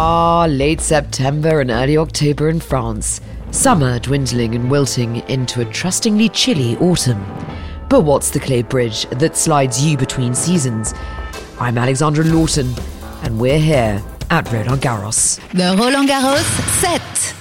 Ah, late September and early October in France. Summer dwindling and wilting into a trustingly chilly autumn. But what's the clay bridge that slides you between seasons? I'm Alexandra Lawton, and we're here at Roland Garros. The Roland Garros set.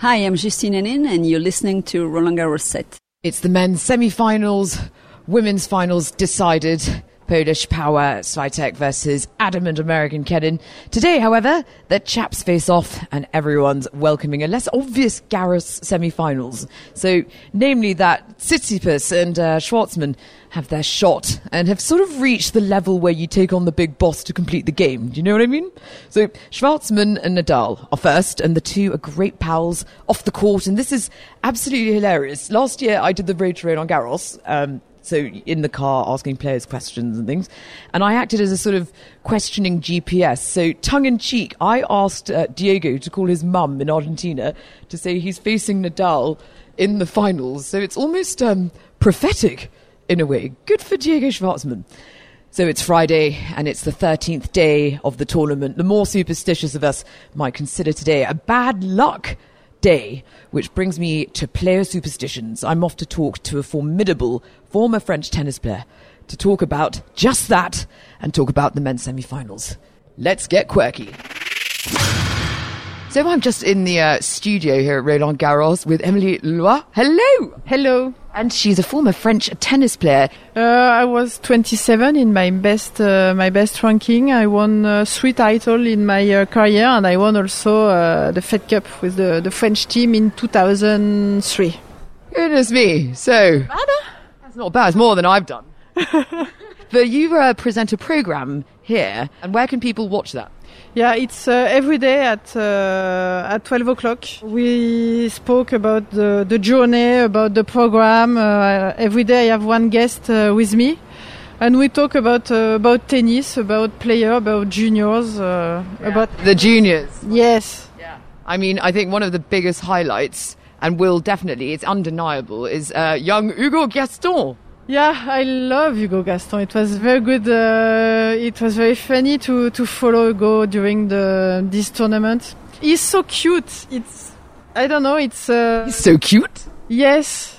Hi, I'm Justine Henin, and you're listening to Roland Garros set. It's the men's semi-finals, women's finals decided. Polish power Swiatek versus adamant American Kenin. Today, however, the chaps face off and everyone's welcoming a less obvious Garros semi-finals. So, namely that Tsitsipas and uh, Schwartzman have their shot and have sort of reached the level where you take on the big boss to complete the game. Do you know what I mean? So, Schwartzman and Nadal are first, and the two are great pals off the court, and this is absolutely hilarious. Last year, I did the road to on Garros. Um, so in the car asking players questions and things. And I acted as a sort of questioning GPS. So tongue in cheek, I asked uh, Diego to call his mum in Argentina to say he's facing Nadal in the finals. So it's almost um, prophetic in a way. Good for Diego Schwartzman. So it's Friday and it's the 13th day of the tournament. The more superstitious of us might consider today a bad luck day, which brings me to player superstitions. I'm off to talk to a formidable former French tennis player to talk about just that and talk about the men's semi finals. Let's get quirky. So I'm just in the uh, studio here at Roland Garros with Émilie Loit. Hello! Hello. And she's a former French tennis player. Uh, I was 27 in my best uh, my best ranking. I won uh, three titles in my uh, career, and I won also uh, the Fed Cup with the, the French team in 2003. Goodness me. So, that's not bad. It's more than I've done. but you uh, present a program here, and where can people watch that? Yeah, it's uh, every day at uh, at 12 o'clock. We spoke about the, the journey, about the program. Uh, every day I have one guest uh, with me, and we talk about uh, about tennis, about player, about juniors, uh, about The juniors. yes. Yeah. I mean, I think one of the biggest highlights, and will definitely, it's undeniable, is uh, young Hugo Gaston. Yeah, I love Hugo Gaston. It was very good. Uh, it was very funny to, to follow Hugo during the this tournament. He's so cute. It's I don't know. It's uh, He's so cute. yes.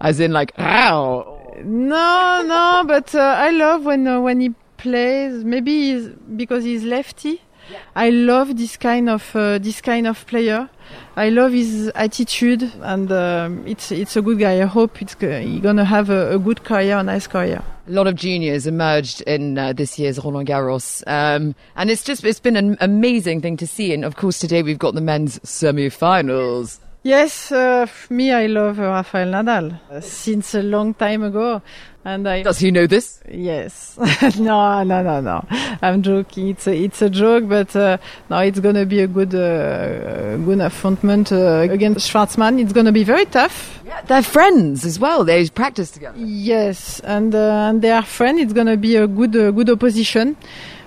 As in, like, ow. No, no, but uh, I love when uh, when he plays. Maybe he's, because he's lefty. I love this kind of uh, this kind of player. I love his attitude, and um, it's it's a good guy. I hope it's he's gonna have a, a good career, a nice career. A lot of juniors emerged in uh, this year's Roland Garros, um, and it's just it's been an amazing thing to see. And of course, today we've got the men's semi-finals. Yes, uh, me, I love uh, Rafael Nadal uh, since a long time ago, and I Does he know this? yes, no, no, no, no. I'm joking. It's a, it's a joke, but uh, no, it's gonna be a good uh, good affrontment uh, against Schwartzman. It's gonna be very tough. They're friends as well. They practice together. Yes, and uh, and they are friends. It's gonna be a good uh, good opposition,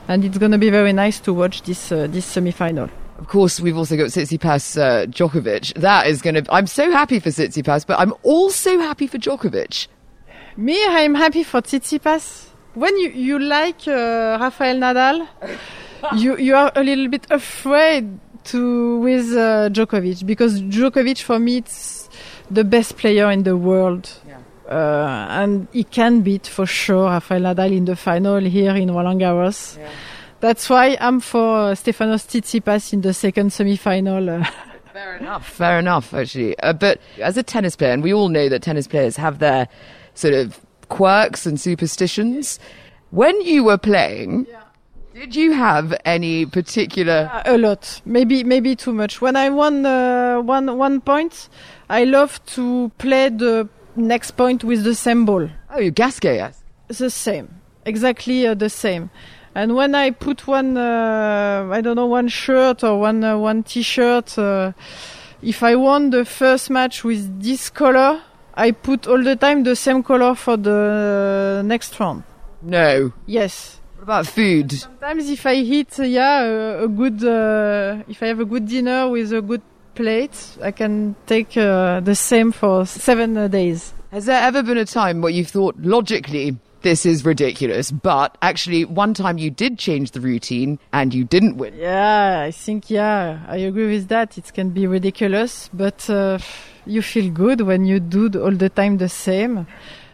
and it's gonna be very nice to watch this uh, this semi-final. Of course, we've also got Tsitsipas uh, Djokovic. That is going to. I'm so happy for Tsitsipas, but I'm also happy for Djokovic. Me, I'm happy for Tsitsipas. When you, you like uh, Rafael Nadal, you you are a little bit afraid to with uh, Djokovic because Djokovic for me it's the best player in the world. Uh, and he can beat for sure Rafael Nadal in the final here in Roland Garros. That's why I'm for uh, Stefanos Tsitsipas in the second semi-final. Uh, Fair enough. Fair enough, actually. Uh, but as a tennis player, and we all know that tennis players have their sort of quirks and superstitions. When you were playing, did you have any particular? a lot maybe maybe too much when i won uh, one one point i love to play the next point with the same ball Oh, you Gasquet, yes. the same exactly uh, the same and when i put one uh, i don't know one shirt or one uh, one t-shirt uh, if i won the first match with this color i put all the time the same color for the next round No. yes What about food? Sometimes if I hit, uh, yeah, a, a good, uh, if I have a good dinner with a good plate, I can take uh, the same for seven uh, days. Has there ever been a time where you thought logically this is ridiculous. But actually, one time you did change the routine and you didn't win. Yeah, I think yeah, I agree with that. It can be ridiculous, but uh, you feel good when you do all the time the same.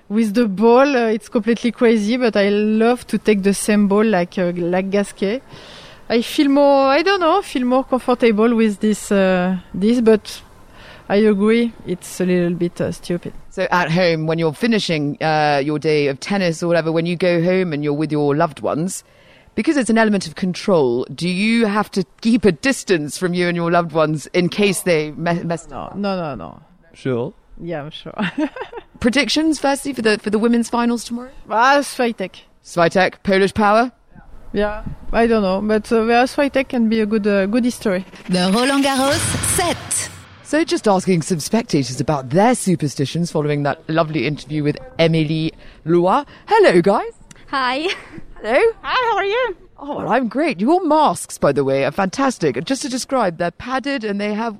With the ball, uh, it's completely crazy, but I love to take the same ball like uh, like Gasquet. I feel more, I don't know, feel more comfortable with this uh, this, but I agree, it's a little bit uh, stupid. So at home, when you're finishing uh, your day of tennis or whatever, when you go home and you're with your loved ones, because it's an element of control, do you have to keep a distance from you and your loved ones in case they me- mess up? No, no, no, no. Sure. Yeah, I'm sure. Predictions, firstly, for the for the women's finals tomorrow. ah, Swiatek. Swiatek, Polish power. Yeah, I don't know, but uh, Swiatek can be a good uh, good history. The Roland Garros set. So, just asking some spectators about their superstitions following that lovely interview with Émilie Loit. Hello, guys. Hi. Hello. Hi, how are you? Oh, well, I'm great. Your masks, by the way, are fantastic. Just to describe, they're padded and they have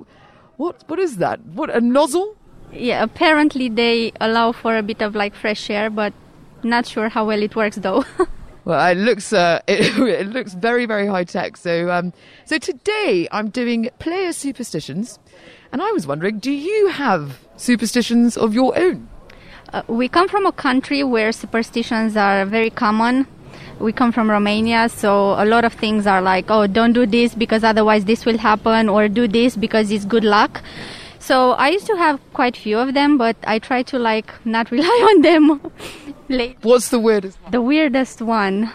what? What is that? What a nozzle? Yeah, apparently they allow for a bit of like fresh air, but not sure how well it works though. Well, it looks uh, it, it looks very very high tech. So um, so today I'm doing player superstitions, and I was wondering, do you have superstitions of your own? uh, we come from a country where superstitions are very common. We come from Romania, so a lot of things are like, oh, don't do this because otherwise this will happen, or do this because it's good luck. So I used to have quite few of them, but I try to like not rely on them. What's the weirdest? The weirdest one.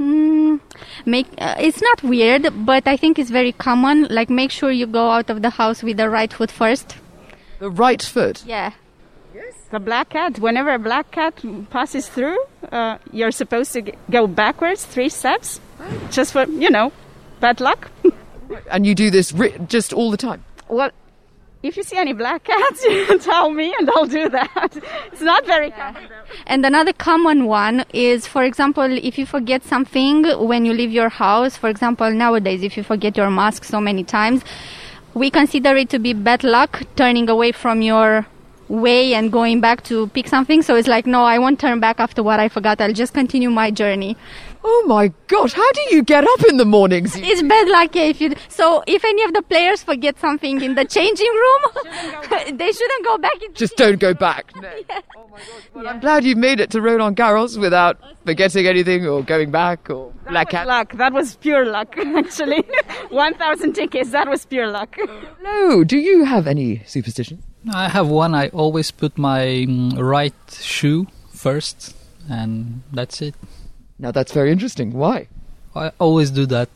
Hmm, make uh, it's not weird, but I think it's very common. Like make sure you go out of the house with the right foot first. The right foot. Yeah. Yes. The black cat, whenever a black cat passes through, uh, you're supposed to go backwards three steps, just for, you know, bad luck. And you do this ri- just all the time. well, if you see any black cats, you can tell me and I'll do that. It's not very common. though. And another common one is, for example, if you forget something when you leave your house, for example, nowadays, if you forget your mask so many times, we consider it to be bad luck, turning away from your way and going back to pick something. So it's like, no, I won't turn back after what I forgot. I'll just continue my journey. Oh my gosh! How do you get up in the mornings? It's bad luck if you. So if any of the players forget something in the changing room, they shouldn't go back. Into Just don't go back. No. Oh my gosh! Well, I'm glad you made it to Roland Garros without forgetting anything or going back or black That was cat. luck. That was pure luck, actually. 1,000 tickets, that was pure luck. No. Do you have any superstition? I have one. I always put my mm, right shoe first, and that's it. Now that's very interesting. Why? I always do that.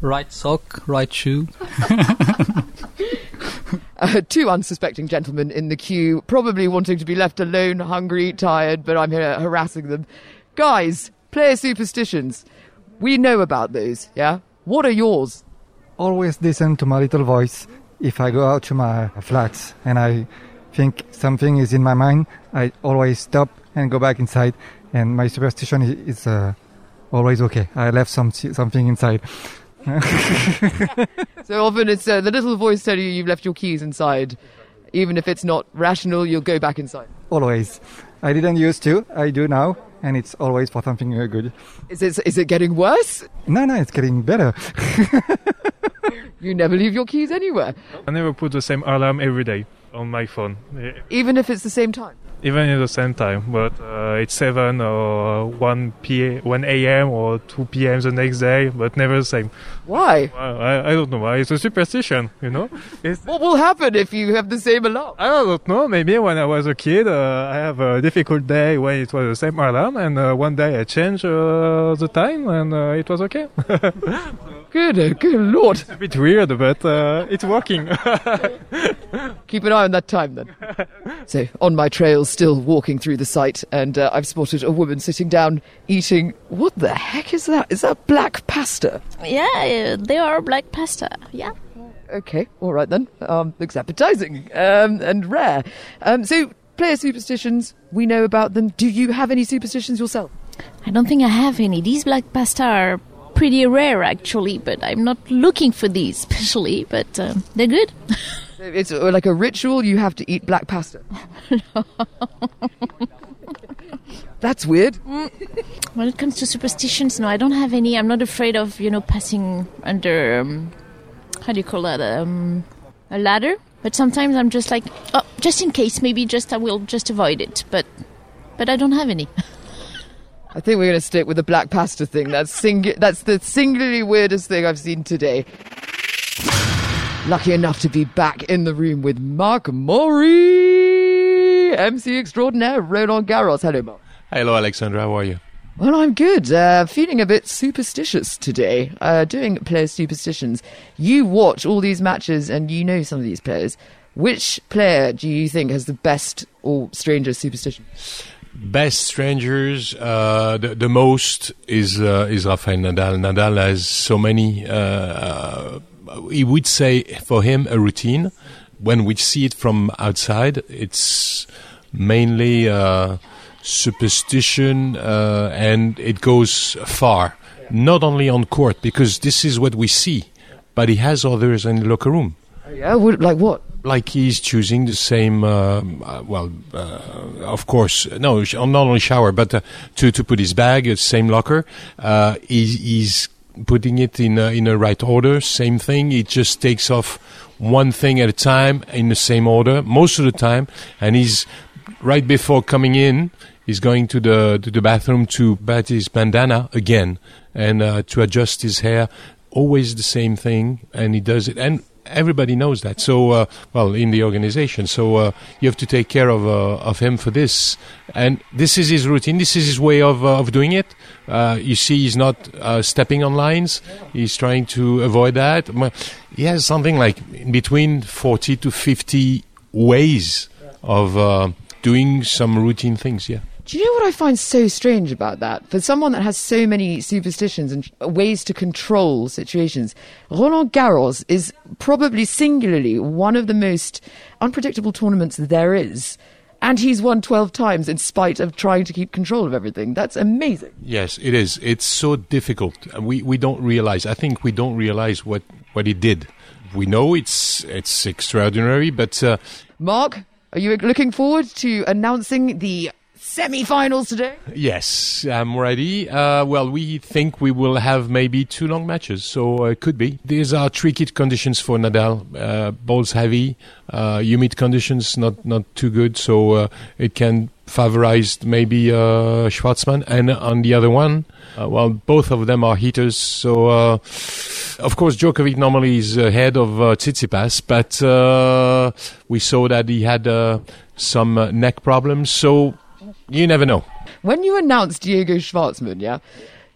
Right sock, right shoe. Uh, two unsuspecting gentlemen in the queue, probably wanting to be left alone, hungry, tired, but I'm here harassing them. Guys, player superstitions. We know about those, yeah? What are yours? always listen to my little voice if I go out to my flat and I think something is in my mind. I always stop and go back inside, and my superstition is, is uh, always okay. I left some something inside. So often it's uh, the little voice telling you you've left your keys inside. Even if it's not rational, you'll go back inside. Always. I didn't used to. I do now, and it's always for something uh, good. Is it, is it getting worse? No, no, it's getting better. You never leave your keys anywhere, I never put the same alarm every day on my phone, even if it's the same time. Even at the same time. But uh, it's 7 or 1 p 1 a.m. or 2 p.m. the next day, but never the same. Why? Well, I, I don't know why. It's a superstition, you know? It's, What will happen if you have the same alarm? I don't know. Maybe when I was a kid, uh, I have a difficult day when it was the same alarm, and uh, one day I changed uh, the time, and uh, it was okay. Good, uh, good lord. a bit weird, but it's working. Keep an eye on that time then. so, on my trail, still walking through the site, and uh, I've spotted a woman sitting down eating. What the heck is that? Is that black pasta? Yeah, they are black pasta. Yeah. Okay, all right then. Um, looks appetizing um, and rare. Um, so, player superstitions, we know about them. Do you have any superstitions yourself? I don't think I have any. These black pasta are pretty rare actually, but I'm not looking for these especially, but um, they're good. It's uh, like a ritual. You have to eat black pasta. That's weird. When it comes to superstitions, no, I don't have any. I'm not afraid of, you know, passing under, um, how do you call that, um, a ladder. But sometimes I'm just like, oh, just in case, maybe just I will just avoid it. But, but I don't have any. I think we're going to stick with the black pasta thing. That's sing- That's the singularly weirdest thing I've seen today. Lucky enough to be back in the room with Marc Maury, MC extraordinaire, Roland Garros. Hello, Marc. Hello, Alexandra. How are you? Well, I'm good. Uh, feeling a bit superstitious today. Uh, doing player superstitions. You watch all these matches and you know some of these players. Which player do you think has the best or strangest superstition? Best strangers, uh, the, the most is uh, is Rafael Nadal. Nadal has so many. Uh, he would say for him a routine. When we see it from outside, it's mainly uh, superstition, uh, and it goes far. Not only on court, because this is what we see, but he has others in the locker room. Yeah, like what? like he's choosing the same. Um, uh, well, uh, of course, no, not only shower, but uh, to to put his bag, uh, same locker. Uh, he, he's putting it in a, in a right order. Same thing. It just takes off one thing at a time in the same order most of the time, and he's right before coming in. He's going to the to the bathroom to bat his bandana again and uh, to adjust his hair. Always the same thing, and he does it. And everybody knows that. So, uh, well, in the organization, so uh, you have to take care of uh, of him for this, and this is his routine. This is his way of uh, of doing it. Uh, you see, he's not uh, stepping on lines. He's trying to avoid that. He has something like between forty to fifty ways of doing some routine things. Yeah. Do you know what I find so strange about that? For someone that has so many superstitions and ways to control situations, Roland Garros is probably singularly one of the most unpredictable tournaments there is. And he's won 12 times in spite of trying to keep control of everything. That's amazing. Yes, it is. It's so difficult. We we don't realize. I think we don't realize what what he did. We know it's it's extraordinary, but uh, Marc, are you looking forward to announcing the semi-finals today? yes, I'm ready. Uh, well, we think we will have maybe two long matches, so uh, it could be. These are tricky conditions for Nadal. Uh, balls heavy, uh, humid conditions not not too good, so uh, it can favorize maybe uh, Schwartzman. And on the other one, uh, well, both of them are heaters, so uh, of course Djokovic normally is ahead of uh, Tsitsipas, but uh, we saw that he had uh, some uh, neck problems, so you never know. When you announce Diego Schwartzman, yeah,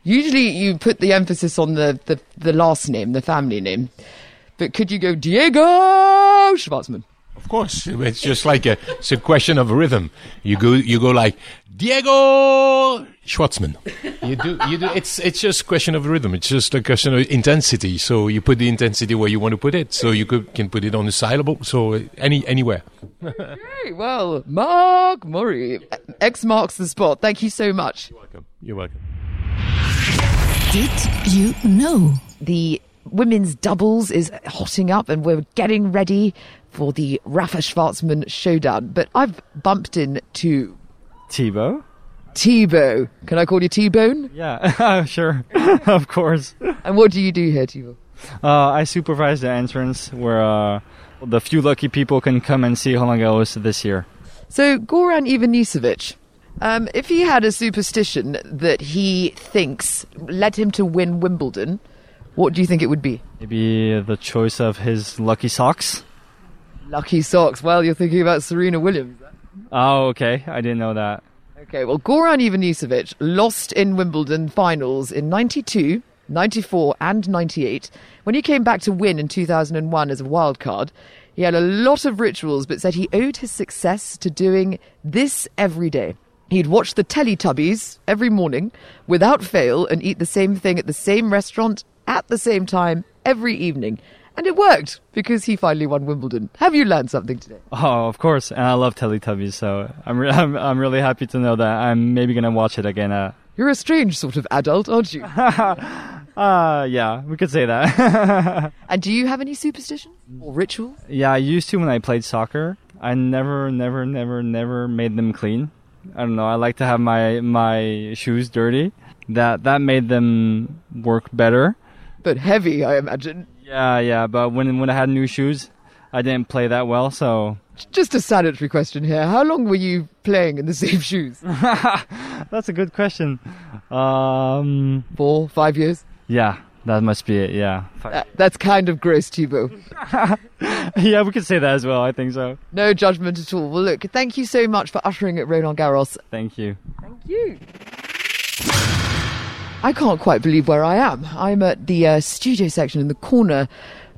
usually you put the emphasis on the, the, the last name, the family name. But could you go Diego Schwartzman? Of course, it's just like a it's a question of rhythm. You go you go like Diego Schwartzman. You do you do it's it's just a question of rhythm. It's just a question of intensity. So you put the intensity where you want to put it. So you could can put it on the syllable. So any anywhere. Very well. Marc Maury, X marks the spot. Thank you so much. you're Welcome. You're welcome. Did you know? The women's doubles is hotting up and we're getting ready for the Rafa Schwartzman showdown. But I've bumped into Thibaut? Thibaut. Can I call you T-Bone? Yeah, sure. of course. And what do you do here, Thibaut? Uh, I supervise the entrance where uh, the few lucky people can come and see Roland Garros this year. So Goran Ivanisevic, um, if he had a superstition that he thinks led him to win Wimbledon, what do you think it would be? Maybe the choice of his lucky socks? Lucky socks. Well, you're thinking about Serena Williams. Oh, okay. I didn't know that. Okay, well, Goran Ivanisevic lost in Wimbledon finals in 92, 94, and 98. When he came back to win in 2001 as a wild card, he had a lot of rituals, but said he owed his success to doing this every day. He'd watch the Teletubbies every morning without fail and eat the same thing at the same restaurant at the same time every evening. And it worked because he finally won Wimbledon. Have you learned something today? Oh, of course. And I love Teletubbies, so I'm, re- I'm, I'm really happy to know that I'm maybe going to watch it again. Uh, You're a strange sort of adult, aren't you? uh, yeah, we could say that. and do you have any superstition or rituals? yeah, I used to when I played soccer. I never, never, never, never made them clean. I don't know. I like to have my my shoes dirty. That that made them work better. But heavy, I imagine. Yeah, yeah. But when when I had new shoes, I didn't play that well. So Just a sanitary question here. How long were you playing in the same shoes? that's a good question. Um, Four, five years? yeah, that must be it. Yeah, That- that's kind of gross, Thibaut. yeah. We could say that as well. I think so. No judgment at all. Well, look, thank you so much for ushering at Roland Garros. Thank you. Thank you. I can't quite believe where I am. I'm at the uh, studio section in the corner,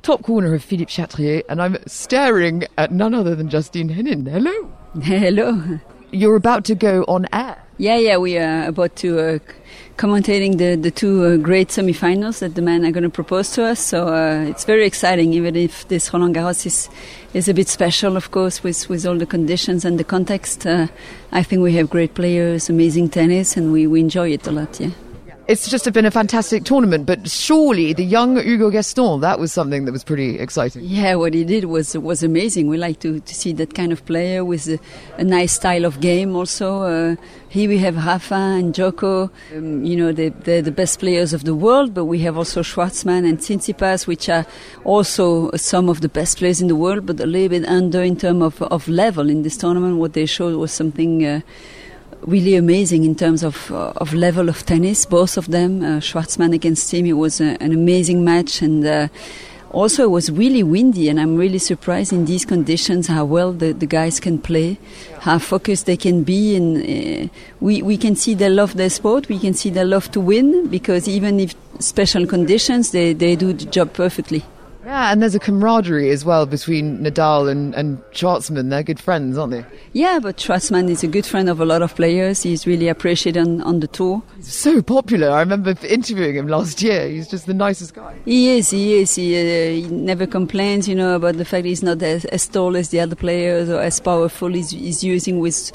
top corner of Philippe Chatrier, and I'm staring at none other than Justine Henin. Hello. Hello. You're about to go on air. Yeah, yeah, we are about to uh, commentating the the two uh, great semifinals that the men are going to propose to us. So uh, it's very exciting, even if this Roland Garros is is a bit special, of course, with with all the conditions and the context. Uh, I think we have great players, amazing tennis, and we, we enjoy it a lot. Yeah. It's just been a fantastic tournament, but surely the young Hugo Gaston, that was something that was pretty exciting. Yeah, what he did was was amazing. We like to, to see that kind of player with a, a nice style of game. Also, uh, here we have Rafa and Djoko. Um, you know, they, they're the best players of the world, but we have also Schwartzman and Tsitsipas, which are also some of the best players in the world, but a little bit under in terms of, of level in this tournament. What they showed was something. Uh, really amazing in terms of uh, of level of tennis. Both of them, uh, Schwartzman against it was a, an amazing match, and uh, also it was really windy. And I'm really surprised in these conditions how well the, the guys can play, how focused they can be, and uh, we we can see they love their sport. We can see they love to win because even if special conditions, they they do the job perfectly. Yeah, and there's a camaraderie as well between Nadal and, and Schwartzman. They're good friends, aren't they? Yeah, but Schwartzman is a good friend of a lot of players. He's really appreciated on, on the tour. He's so popular. I remember interviewing him last year. He's just the nicest guy. He is, he is. He, uh, he never complains, you know, about the fact he's not as, as tall as the other players or as powerful. He's, he's using with,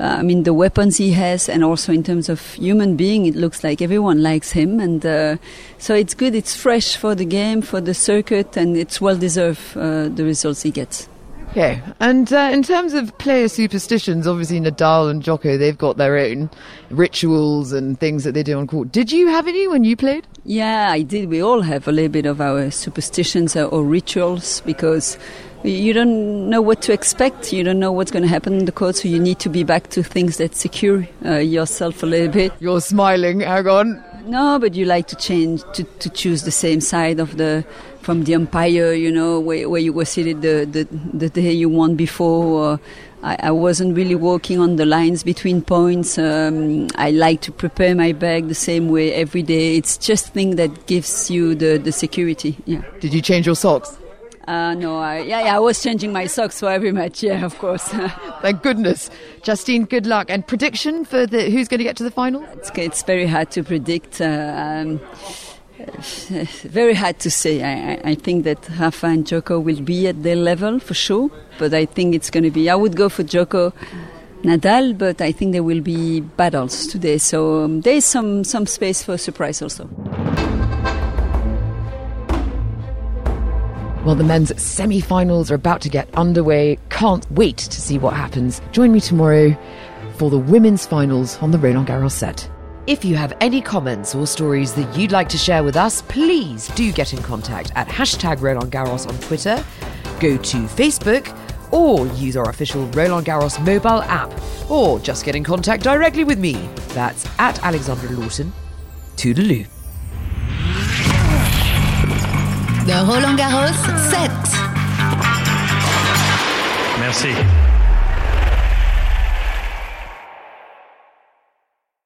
I mean, the weapons he has, and also in terms of human being, it looks like everyone likes him, and uh, so it's good. It's fresh for the game, for the circuit, and it's well deserved uh, the results he gets. Okay, and uh, in terms of player superstitions, obviously Nadal and Djoko, they've got their own rituals and things that they do on court. Did you have any when you played? Yeah, I did. We all have a little bit of our superstitions or, or rituals because you don't know what to expect. You don't know what's going to happen in the court, so you need to be back to things that secure uh, yourself a little bit. You're smiling. Hang on. No, but you like to change to, to choose the same side of the from the umpire. You know where, where you were seated the, the the day you won before. Uh, I, I wasn't really working on the lines between points. Um, I like to prepare my bag the same way every day. It's just thing that gives you the, the security. Yeah. Did you change your socks? Uh, no, I, yeah, yeah, I was changing my socks for every match. Yeah, of course. Thank goodness. Justine, good luck. And prediction for the who's going to get to the final? It's, it's very hard to predict. Uh, um, very hard to say. I, I think that Rafa and Djoko will be at their level for sure, but I think it's going to be. I would go for Djoko. Nadal, but I think there will be battles today, so um, there is some, some space for surprise also. Well, the men's semi finals are about to get underway. Can't wait to see what happens. Join me tomorrow for the women's finals on the Roland Garros set. If you have any comments or stories that you'd like to share with us, please do get in contact at hashtag Roland Garros on Twitter, go to Facebook, or use our official Roland Garros mobile app, or just get in contact directly with me. That's at Alexandra Lawton. Toodaloo. The Roland Garros set. Merci.